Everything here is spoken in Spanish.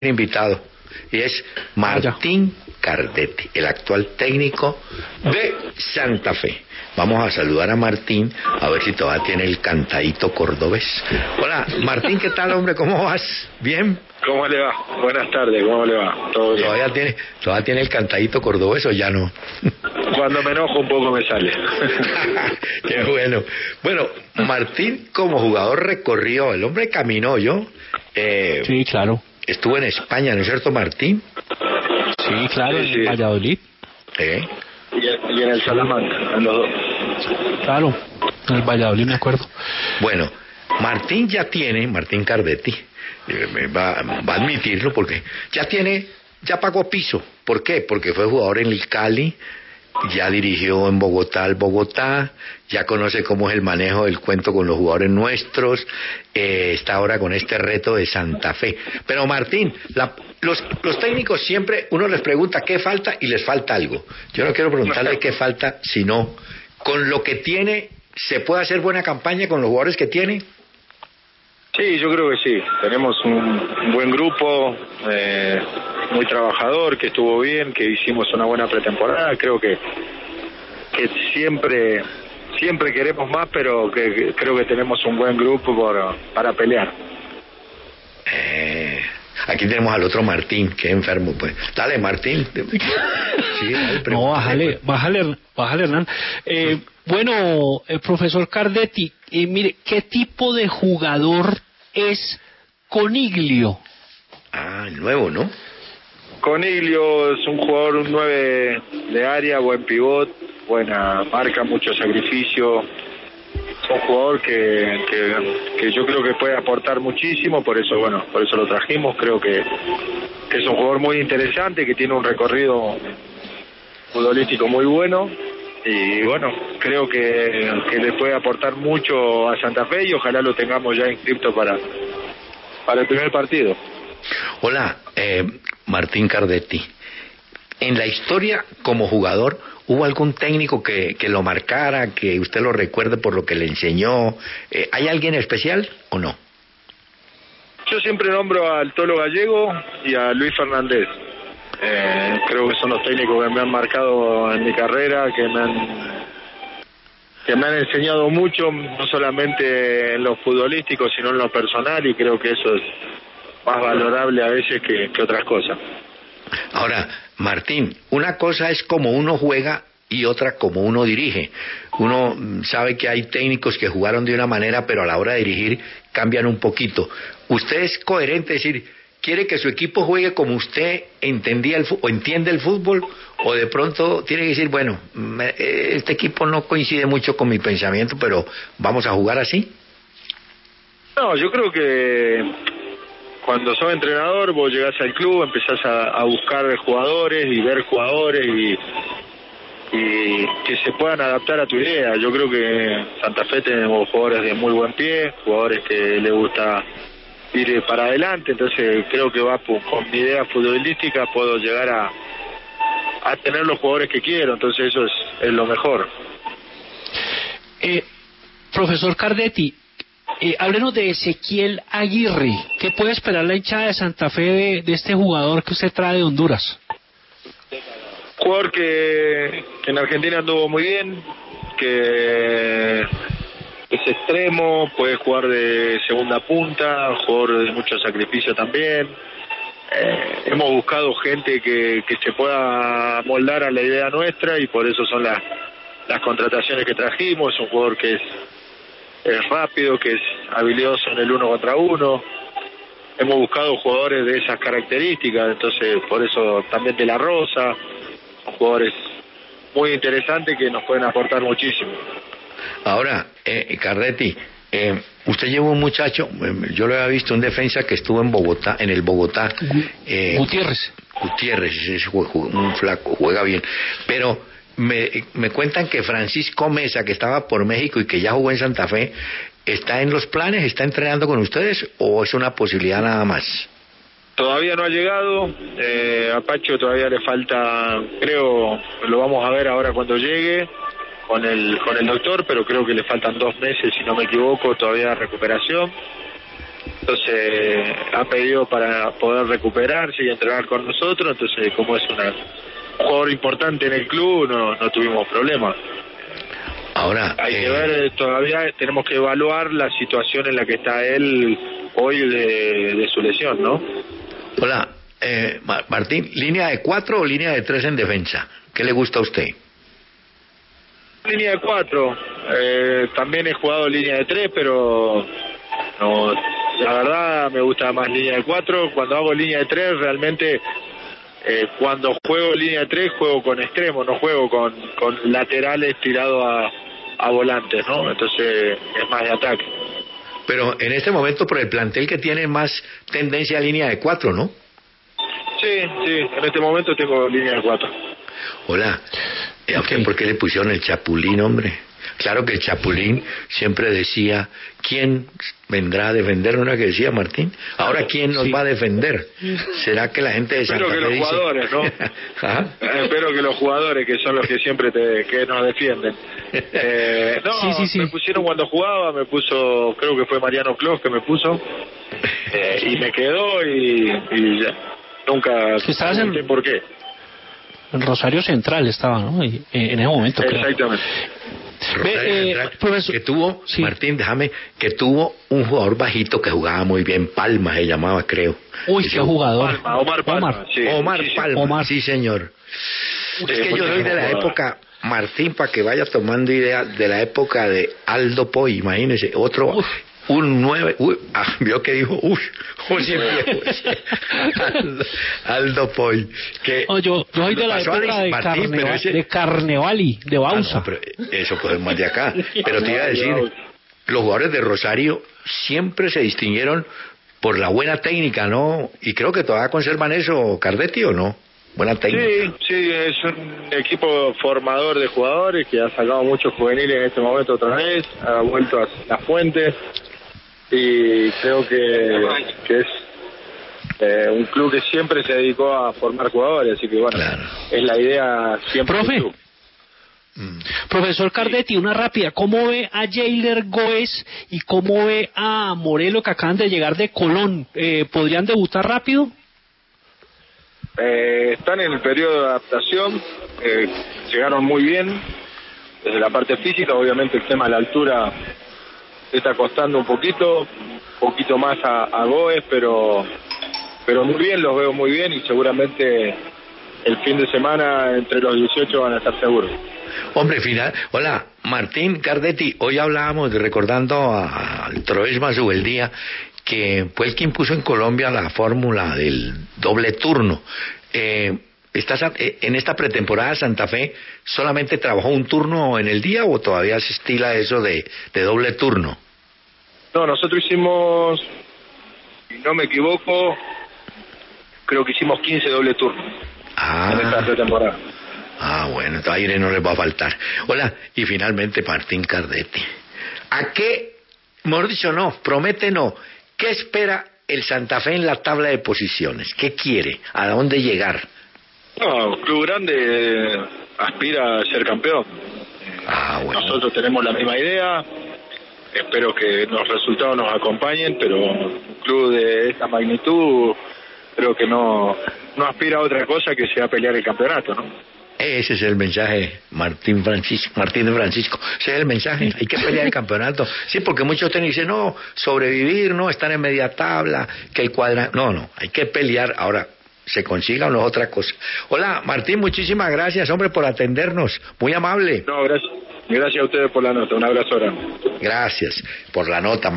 invitado y es Martín Cardetti, el actual técnico de Santa Fe. Vamos a saludar a Martín a ver si todavía tiene el cantadito cordobés. Hola, Martín, ¿qué tal, hombre? ¿Cómo vas? ¿Bien? ¿Cómo le va? Buenas tardes, ¿cómo le va? ¿Todo bien? ¿Todavía tiene, ¿Todavía tiene el cantadito cordobés o ya no? Cuando me enojo un poco me sale. Qué bueno. Bueno, Martín como jugador recorrió, el hombre caminó, ¿yo? Eh, sí, claro estuvo en España, ¿no es cierto, Martín? Sí, claro, en Valladolid. ¿Eh? Y, en el Salamanca, en los dos. Claro, en el Valladolid me acuerdo. Bueno, Martín ya tiene, Martín Cardetti, eh, va, va a admitirlo porque ya tiene, ya pagó piso. ¿Por qué? Porque fue jugador en el Cali, ya dirigió en Bogotá al Bogotá, ya conoce cómo es el manejo del cuento con los jugadores nuestros, eh, está ahora con este reto de Santa Fe. Pero Martín, los, los técnicos siempre, uno les pregunta qué falta y les falta algo. Yo no quiero preguntarle qué falta, sino con lo que tiene, ¿se puede hacer buena campaña con los jugadores que tiene? Sí, yo creo que sí. Tenemos un, buen grupo, eh, muy trabajador, que estuvo bien, que hicimos una buena pretemporada. Creo que, que siempre siempre queremos más, pero que, creo que tenemos un buen grupo por, para pelear. Eh, aquí tenemos al otro Martín, que es enfermo, pues. Dale, Martín. Sí, no, bájale, bájale, bájale, Hernán. Eh, bueno, el profesor Cardetti, eh, mire, ¿qué tipo de jugador es Coniglio. Ah, el nuevo, ¿no? Coniglio es un jugador, un 9 de área, buen pivot, buena marca, mucho sacrificio. Es un jugador que, que, yo creo que puede aportar muchísimo, por eso, bueno, por eso lo trajimos. Creo que, que es un jugador muy interesante, que tiene un recorrido futbolístico muy bueno y bueno, creo que, que le puede aportar mucho a Santa Fe y ojalá lo tengamos ya inscrito para, para el primer partido. Hola, eh, Martín Cardetti. En la historia como jugador, ¿hubo algún técnico que, que lo marcara, que usted lo recuerde por lo que le enseñó? Eh, ¿Hay alguien especial o no? Yo siempre nombro al Tolo Gallego y a Luis Fernández. Eh, creo que son los técnicos que me han marcado en mi carrera, que me han que me han enseñado mucho, no solamente en lo futbolístico, sino en lo personal, y creo que eso es más valorable a veces que, que otras cosas. Ahora, Martín, una cosa es como uno juega y otra como uno dirige. Uno sabe que hay técnicos que jugaron de una manera, pero a la hora de dirigir cambian un poquito. ¿Usted es coherente decir, quiere que su equipo juegue como usted entendía el o entiende el fútbol o de pronto tiene que decir bueno este equipo no coincide mucho con mi pensamiento pero vamos a jugar así no yo creo que cuando sos entrenador vos llegás al club empezás a, buscar jugadores y ver jugadores y y que se puedan adaptar a tu idea. Yo creo que Santa Fe tenemos jugadores de muy buen pie, jugadores que le gusta ir para adelante, entonces creo que va con mi idea futbolística puedo llegar a, a tener los jugadores que quiero, entonces eso es, es lo mejor. Eh, profesor Cardetti, eh, háblenos de Ezequiel Aguirre. ¿Qué puede esperar la hinchada de Santa Fe de, este jugador que usted trae de Honduras? Jugador que, que en Argentina anduvo muy bien, que es extremo, puede jugar de segunda punta, jugador de mucho sacrificio también. Eh, hemos buscado gente que, que se pueda moldar a la idea nuestra y por eso son las, las contrataciones que trajimos. Es un jugador que es, es rápido, que es habilidoso en el uno contra uno. Hemos buscado jugadores de esas características, entonces por eso también de la Rosa, son jugadores muy interesantes que nos pueden aportar muchísimo. Ahora, eh, Carretti, eh, usted llevó un muchacho, eh, yo lo había visto, un defensa que estuvo en Bogotá, en el Bogotá. Eh, Gutiérrez. Gutiérrez, es un flaco, juega bien. Pero me, me cuentan que Francisco Mesa, que estaba por México y que ya jugó en Santa Fe, ¿está en los planes? ¿Está entrenando con ustedes o es una posibilidad nada más? Todavía no ha llegado, eh, a Pacho todavía le falta, creo, lo vamos a ver ahora cuando llegue, con el, con el doctor, pero creo que le faltan dos meses, si no me equivoco, todavía recuperación. entonces ha pedido para poder recuperarse y entrenar con nosotros, entonces como es una, un jugador importante en el club, no, no tuvimos problemas. Ahora, hay que eh, ver, todavía tenemos que evaluar la situación en la que está él hoy de, de su lesión, ¿no? Hola, eh, Martín, ¿línea de cuatro o línea de tres en defensa? ¿Qué le gusta a usted? Línea de cuatro. Eh, también he jugado línea de tres, pero no, la verdad me gusta más línea de cuatro. Cuando hago línea de tres, realmente eh, cuando juego línea de tres, juego con extremo, no juego con, con laterales tirados a, a volantes, ¿no? Entonces es más de ataque. Pero en este momento, por el plantel que tiene, más tendencia a línea de cuatro, ¿no? Sí, sí, en este momento tengo línea de cuatro. Hola, okay. ¿por qué le pusieron el chapulín, hombre? Claro que Chapulín siempre decía, ¿quién vendrá a defender? Una que decía Martín. Ahora, ¿quién nos va a defender? ¿Será que la gente de Santa Espero que los dice... jugadores, ¿no? Eh, Espero que los jugadores, que son los que siempre te, que nos defienden. Eh, no, Sí, sí, sí. me pusieron cuando jugaba, me puso, creo que fue Mariano Clos que me puso, eh, y me quedó y, y ya. Nunca estabas en- por qué. En Rosario Central estaba, ¿no? Y, eh, en ese momento. Exactamente. Ve, eh, profesor- que tuvo, Sí. Martín, déjame, que tuvo un jugador bajito que jugaba muy bien, Palma se llamaba, creo. Uy, qué jugador. Palma, Omar Palma, Omar. sí. Omar Sí, sí. Palma, Omar. sí señor. Es que yo soy de la época, Martín, para que vaya tomando idea, de la época de Aldo Poy, imagínese, otro, Uf. Un nueve, uy, ah, vio que dijo, uy, oye, viejo, Aldo, Aldo Poy, que No, yo, yo soy de la pasó a época de, Martín, Carneva- ese- de Carnevali, de Ah, Bausa. no, pero eso pues más de acá. Pero te iba a decir, los jugadores de Rosario siempre se distinguieron por la buena técnica, ¿no? Y creo que todavía conservan eso, Cardetti, ¿o no? Buena técnica. Sí, sí, es un equipo formador de jugadores que ha sacado muchos juveniles en este momento otra vez, ha vuelto a las fuentes y creo que, que es eh, un club que siempre se dedicó a formar jugadores, así que bueno, Claro. es la idea siempre Profe. del club. Mm. Profesor Cardetti, una rápida. ¿Cómo ve a Jailer Goes y cómo ve a Morelo que acaban de llegar de Colón? Eh, ¿Podrían debutar rápido? Eh, están en el periodo de adaptación, eh, llegaron muy bien desde la parte física, obviamente el tema de la altura está costando un poquito, un poquito más a, Goes, pero pero muy bien, los veo muy bien y seguramente el fin de semana entre los 18 van a estar seguros. Hombre, final. Hola, Martín Cardetti. Hoy hablábamos, recordando al Troes Mazubeldía, que fue el que impuso en Colombia la fórmula del doble turno. Eh, ¿estás eh, en esta pretemporada Santa Fe solamente trabajó un turno en el día o todavía se estila eso de, de doble turno? No, nosotros hicimos, si no me equivoco, creo que hicimos 15 doble turnos en esta Ah, pretemporada. ah, bueno, entonces aire no les va a faltar. Hola, y finalmente Martín Cardetti. ¿A qué, mejor dicho, no, promete no, qué espera el Santa Fe en la tabla de posiciones? ¿Qué quiere? ¿A dónde llegar? No, un club grande aspira a ser campeón. Ah, bueno. Nosotros tenemos la misma idea. Espero que los resultados nos acompañen, pero un club de esta magnitud creo que no, no aspira a otra cosa que sea pelear el campeonato, ¿no? Ese es el mensaje, Martín Francisco, Martín de Francisco. Ese es el mensaje. Hay que pelear el campeonato. Sí, porque muchos técnicos dicen, no, sobrevivir, no, estar en media tabla, que el cuadra. No, no, hay que pelear. Ahora, se consiga o no es otra cosa. Hola, Martín, muchísimas gracias, hombre, por atendernos. Muy amable. No, gracias. Gracias a ustedes por la nota. Un abrazo grande. Gracias por la nota.